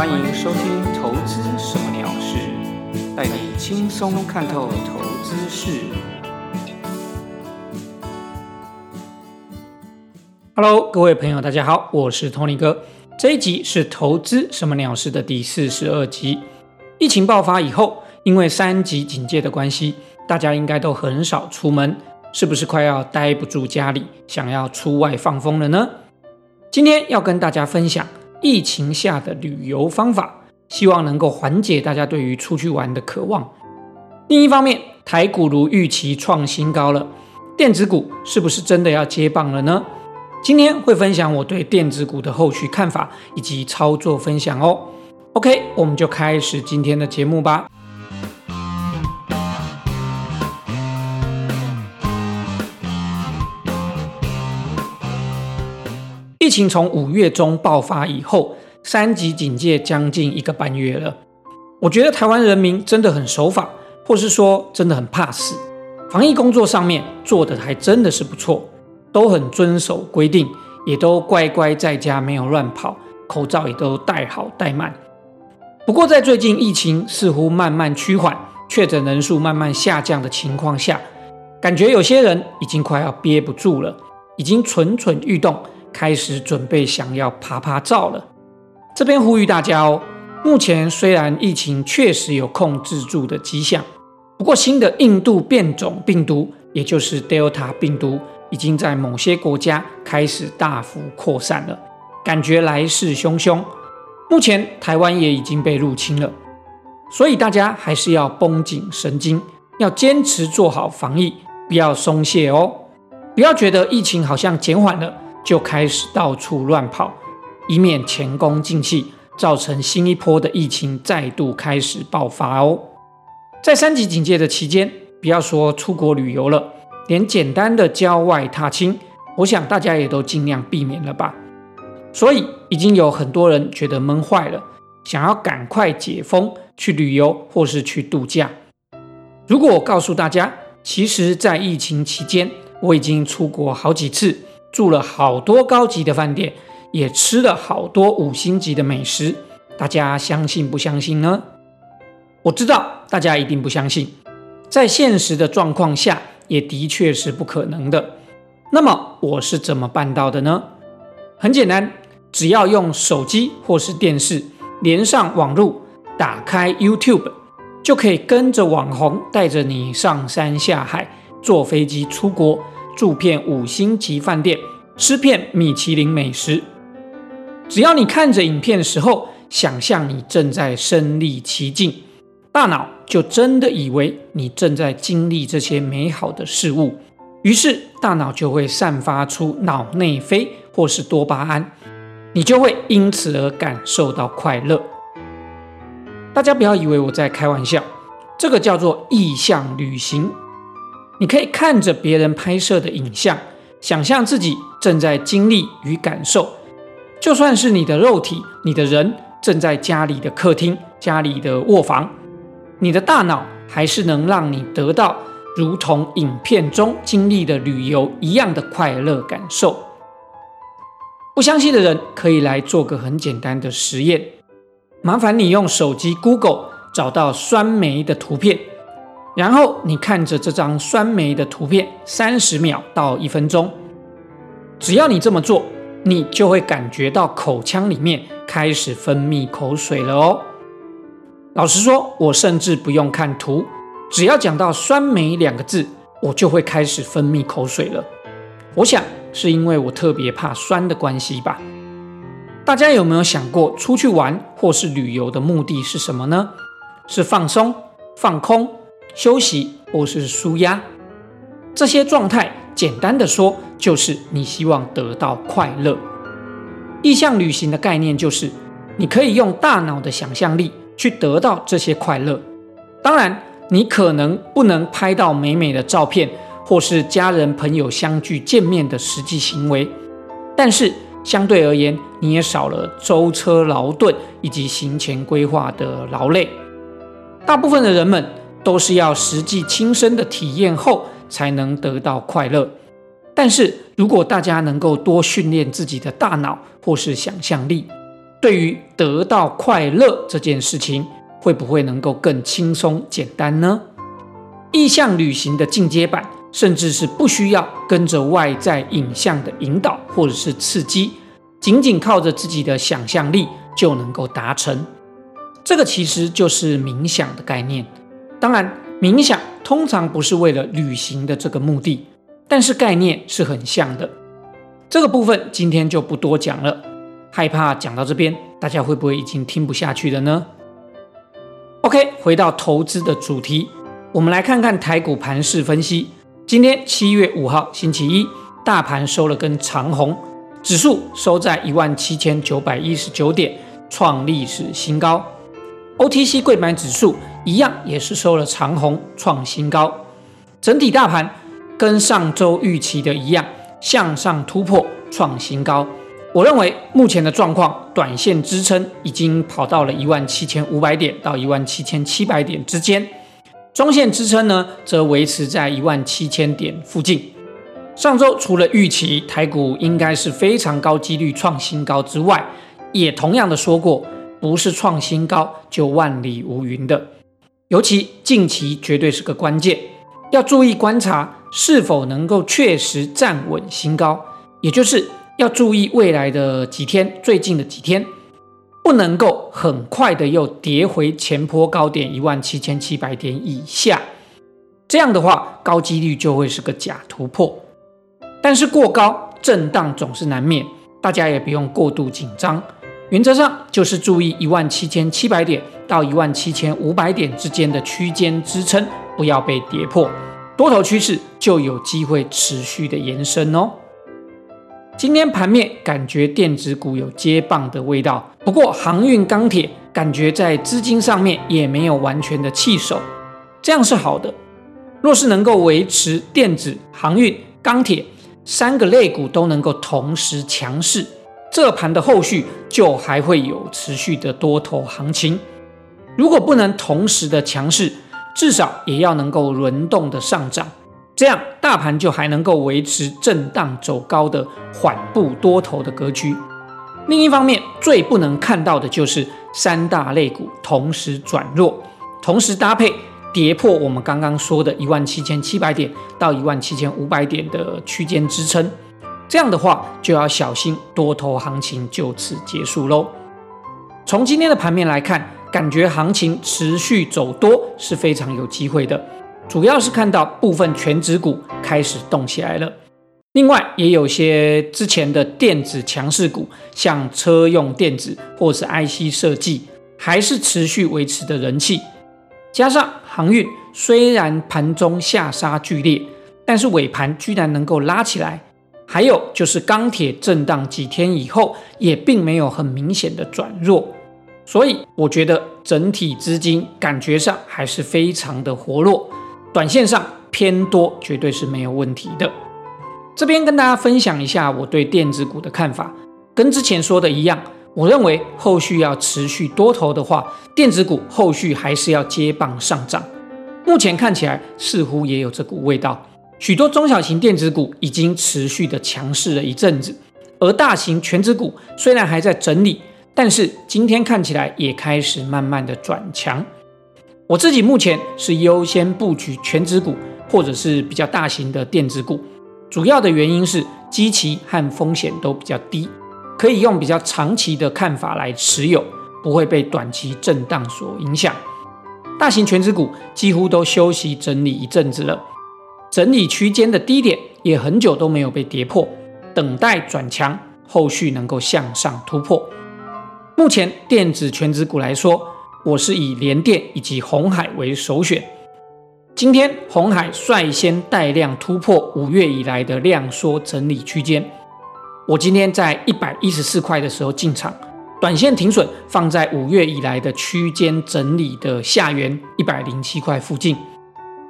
欢迎收听《投资什么鸟事》，带你轻松看透投资事。Hello，各位朋友，大家好，我是 Tony 哥。这一集是《投资什么鸟事》的第四十二集。疫情爆发以后，因为三级警戒的关系，大家应该都很少出门，是不是快要待不住家里，想要出外放风了呢？今天要跟大家分享。疫情下的旅游方法，希望能够缓解大家对于出去玩的渴望。另一方面，台股如预期创新高了，电子股是不是真的要接棒了呢？今天会分享我对电子股的后续看法以及操作分享哦。OK，我们就开始今天的节目吧。疫情从五月中爆发以后，三级警戒将近一个半月了。我觉得台湾人民真的很守法，或是说真的很怕死。防疫工作上面做的还真的是不错，都很遵守规定，也都乖乖在家没有乱跑，口罩也都戴好戴满。不过在最近疫情似乎慢慢趋缓，确诊人数慢慢下降的情况下，感觉有些人已经快要憋不住了，已经蠢蠢欲动。开始准备想要爬爬照了，这边呼吁大家哦。目前虽然疫情确实有控制住的迹象，不过新的印度变种病毒，也就是 Delta 病毒，已经在某些国家开始大幅扩散了，感觉来势汹汹。目前台湾也已经被入侵了，所以大家还是要绷紧神经，要坚持做好防疫，不要松懈哦。不要觉得疫情好像减缓了。就开始到处乱跑，以免前功尽弃，造成新一波的疫情再度开始爆发哦。在三级警戒的期间，不要说出国旅游了，连简单的郊外踏青，我想大家也都尽量避免了吧。所以已经有很多人觉得闷坏了，想要赶快解封去旅游或是去度假。如果我告诉大家，其实，在疫情期间，我已经出国好几次。住了好多高级的饭店，也吃了好多五星级的美食，大家相信不相信呢？我知道大家一定不相信，在现实的状况下，也的确是不可能的。那么我是怎么办到的呢？很简单，只要用手机或是电视连上网络，打开 YouTube，就可以跟着网红带着你上山下海，坐飞机出国。住片五星级饭店，吃片米其林美食。只要你看着影片的时候，想象你正在身临其境，大脑就真的以为你正在经历这些美好的事物，于是大脑就会散发出脑内啡或是多巴胺，你就会因此而感受到快乐。大家不要以为我在开玩笑，这个叫做意向旅行。你可以看着别人拍摄的影像，想象自己正在经历与感受。就算是你的肉体、你的人正在家里的客厅、家里的卧房，你的大脑还是能让你得到如同影片中经历的旅游一样的快乐感受。不相信的人可以来做个很简单的实验，麻烦你用手机 Google 找到酸梅的图片。然后你看着这张酸梅的图片，三十秒到一分钟，只要你这么做，你就会感觉到口腔里面开始分泌口水了哦。老实说，我甚至不用看图，只要讲到酸梅两个字，我就会开始分泌口水了。我想是因为我特别怕酸的关系吧。大家有没有想过，出去玩或是旅游的目的是什么呢？是放松、放空。休息或是舒压，这些状态，简单的说，就是你希望得到快乐。意向旅行的概念就是，你可以用大脑的想象力去得到这些快乐。当然，你可能不能拍到美美的照片，或是家人朋友相聚见面的实际行为，但是相对而言，你也少了舟车劳顿以及行前规划的劳累。大部分的人们。都是要实际亲身的体验后才能得到快乐。但是如果大家能够多训练自己的大脑或是想象力，对于得到快乐这件事情，会不会能够更轻松简单呢？意向旅行的进阶版，甚至是不需要跟着外在影像的引导或者是刺激，仅仅靠着自己的想象力就能够达成。这个其实就是冥想的概念。当然，冥想通常不是为了旅行的这个目的，但是概念是很像的。这个部分今天就不多讲了，害怕讲到这边，大家会不会已经听不下去了呢？OK，回到投资的主题，我们来看看台股盘势分析。今天七月五号星期一，大盘收了根长红，指数收在一万七千九百一十九点，创历史新高。OTC 贵买指数一样也是收了长红，创新高。整体大盘跟上周预期的一样。向上突破创新高，我认为目前的状况，短线支撑已经跑到了一万七千五百点到一万七千七百点之间，中线支撑呢则维持在一万七千点附近。上周除了预期台股应该是非常高几率创新高之外，也同样的说过，不是创新高就万里无云的，尤其近期绝对是个关键，要注意观察。是否能够确实站稳新高，也就是要注意未来的几天，最近的几天不能够很快的又跌回前坡高点一万七千七百点以下，这样的话高几率就会是个假突破。但是过高震荡总是难免，大家也不用过度紧张，原则上就是注意一万七千七百点到一万七千五百点之间的区间支撑，不要被跌破。多头趋势就有机会持续的延伸哦。今天盘面感觉电子股有接棒的味道，不过航运、钢铁感觉在资金上面也没有完全的弃守，这样是好的。若是能够维持电子、航运、钢铁三个类股都能够同时强势，这盘的后续就还会有持续的多头行情。如果不能同时的强势，至少也要能够轮动的上涨，这样大盘就还能够维持震荡走高的缓步多头的格局。另一方面，最不能看到的就是三大类股同时转弱，同时搭配跌破我们刚刚说的一万七千七百点到一万七千五百点的区间支撑，这样的话就要小心多头行情就此结束喽。从今天的盘面来看。感觉行情持续走多是非常有机会的，主要是看到部分全指股开始动起来了。另外，也有些之前的电子强势股，像车用电子或是 IC 设计，还是持续维持的人气。加上航运虽然盘中下杀剧烈，但是尾盘居然能够拉起来。还有就是钢铁震荡几天以后，也并没有很明显的转弱。所以我觉得整体资金感觉上还是非常的活络，短线上偏多绝对是没有问题的。这边跟大家分享一下我对电子股的看法，跟之前说的一样，我认为后续要持续多头的话，电子股后续还是要接棒上涨。目前看起来似乎也有这股味道，许多中小型电子股已经持续的强势了一阵子，而大型全指股虽然还在整理。但是今天看起来也开始慢慢的转强。我自己目前是优先布局全指股或者是比较大型的电子股，主要的原因是基期和风险都比较低，可以用比较长期的看法来持有，不会被短期震荡所影响。大型全指股几乎都休息整理一阵子了，整理区间的低点也很久都没有被跌破，等待转强，后续能够向上突破。目前电子全指股来说，我是以联电以及红海为首选。今天红海率先带量突破五月以来的量缩整理区间，我今天在一百一十四块的时候进场，短线停损放在五月以来的区间整理的下缘一百零七块附近。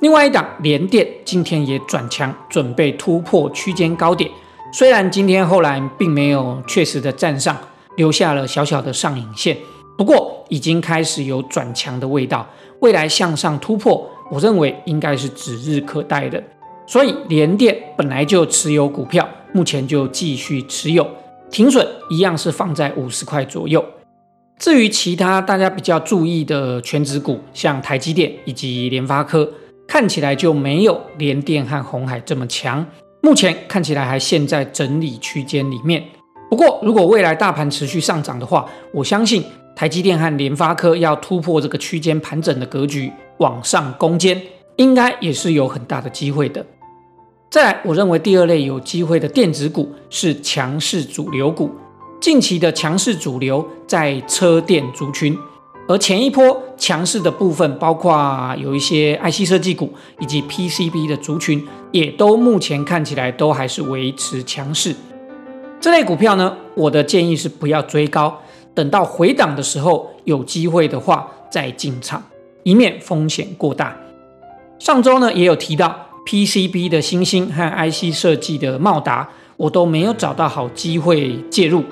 另外一档联电今天也转强，准备突破区间高点，虽然今天后来并没有确实的站上。留下了小小的上影线，不过已经开始有转强的味道，未来向上突破，我认为应该是指日可待的。所以联电本来就持有股票，目前就继续持有，停损一样是放在五十块左右，至于其他大家比较注意的全指股，像台积电以及联发科，看起来就没有联电和红海这么强。目前看起来还陷在整理区间里面。不过，如果未来大盘持续上涨的话，我相信台积电和联发科要突破这个区间盘整的格局，往上攻坚，应该也是有很大的机会的。再来，我认为第二类有机会的电子股是强势主流股。近期的强势主流在车电族群，而前一波强势的部分，包括有一些 IC 设计股以及 PCB 的族群，也都目前看起来都还是维持强势。这类股票呢，我的建议是不要追高，等到回档的时候有机会的话再进场，以免风险过大。上周呢也有提到 PCB 的星星和 IC 设计的茂达，我都没有找到好机会介入。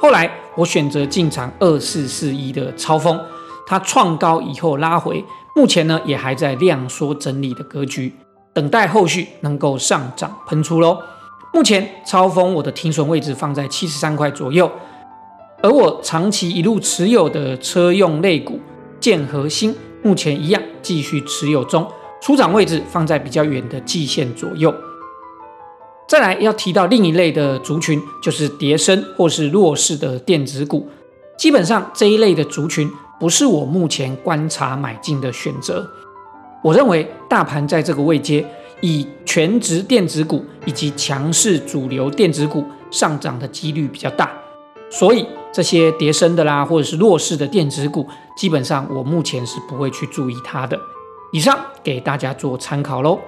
后来我选择进场二四四一的超风，它创高以后拉回，目前呢也还在量缩整理的格局，等待后续能够上涨喷出喽。目前超风我的停损位置放在七十三块左右，而我长期一路持有的车用类股建和心，目前一样继续持有中，出场位置放在比较远的季线左右。再来要提到另一类的族群，就是叠升或是弱势的电子股。基本上这一类的族群不是我目前观察买进的选择。我认为大盘在这个位阶，以全值电子股以及强势主流电子股上涨的几率比较大，所以这些叠升的啦，或者是弱势的电子股，基本上我目前是不会去注意它的。以上给大家做参考喽。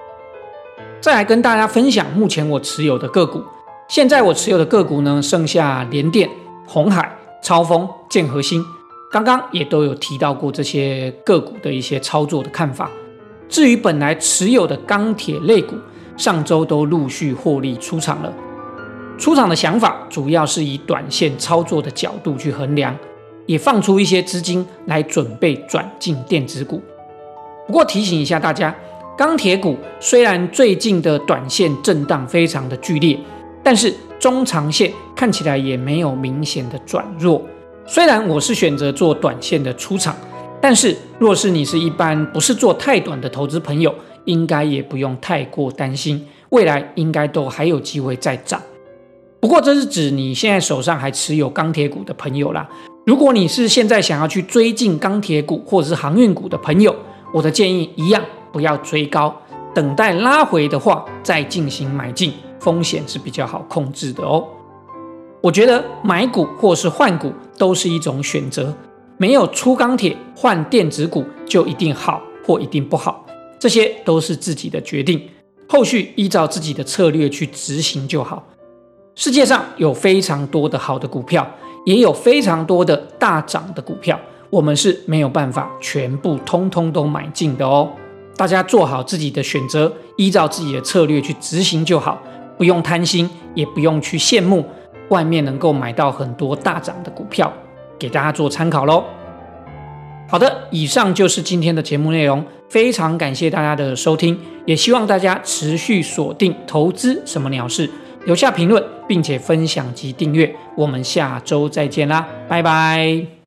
再来跟大家分享目前我持有的个股。现在我持有的个股呢，剩下联电、红海、超风、建和兴。刚刚也都有提到过这些个股的一些操作的看法。至于本来持有的钢铁类股，上周都陆续获利出场了。出场的想法主要是以短线操作的角度去衡量，也放出一些资金来准备转进电子股。不过提醒一下大家。钢铁股虽然最近的短线震荡非常的剧烈，但是中长线看起来也没有明显的转弱。虽然我是选择做短线的出场，但是若是你是一般不是做太短的投资朋友，应该也不用太过担心，未来应该都还有机会再涨。不过这是指你现在手上还持有钢铁股的朋友啦。如果你是现在想要去追进钢铁股或者是航运股的朋友，我的建议一样。不要追高，等待拉回的话再进行买进，风险是比较好控制的哦。我觉得买股或是换股都是一种选择，没有出钢铁换电子股就一定好或一定不好，这些都是自己的决定，后续依照自己的策略去执行就好。世界上有非常多的好的股票，也有非常多的大涨的股票，我们是没有办法全部通通都买进的哦。大家做好自己的选择，依照自己的策略去执行就好，不用贪心，也不用去羡慕外面能够买到很多大涨的股票，给大家做参考喽。好的，以上就是今天的节目内容，非常感谢大家的收听，也希望大家持续锁定投资什么鸟事，留下评论，并且分享及订阅，我们下周再见啦，拜拜。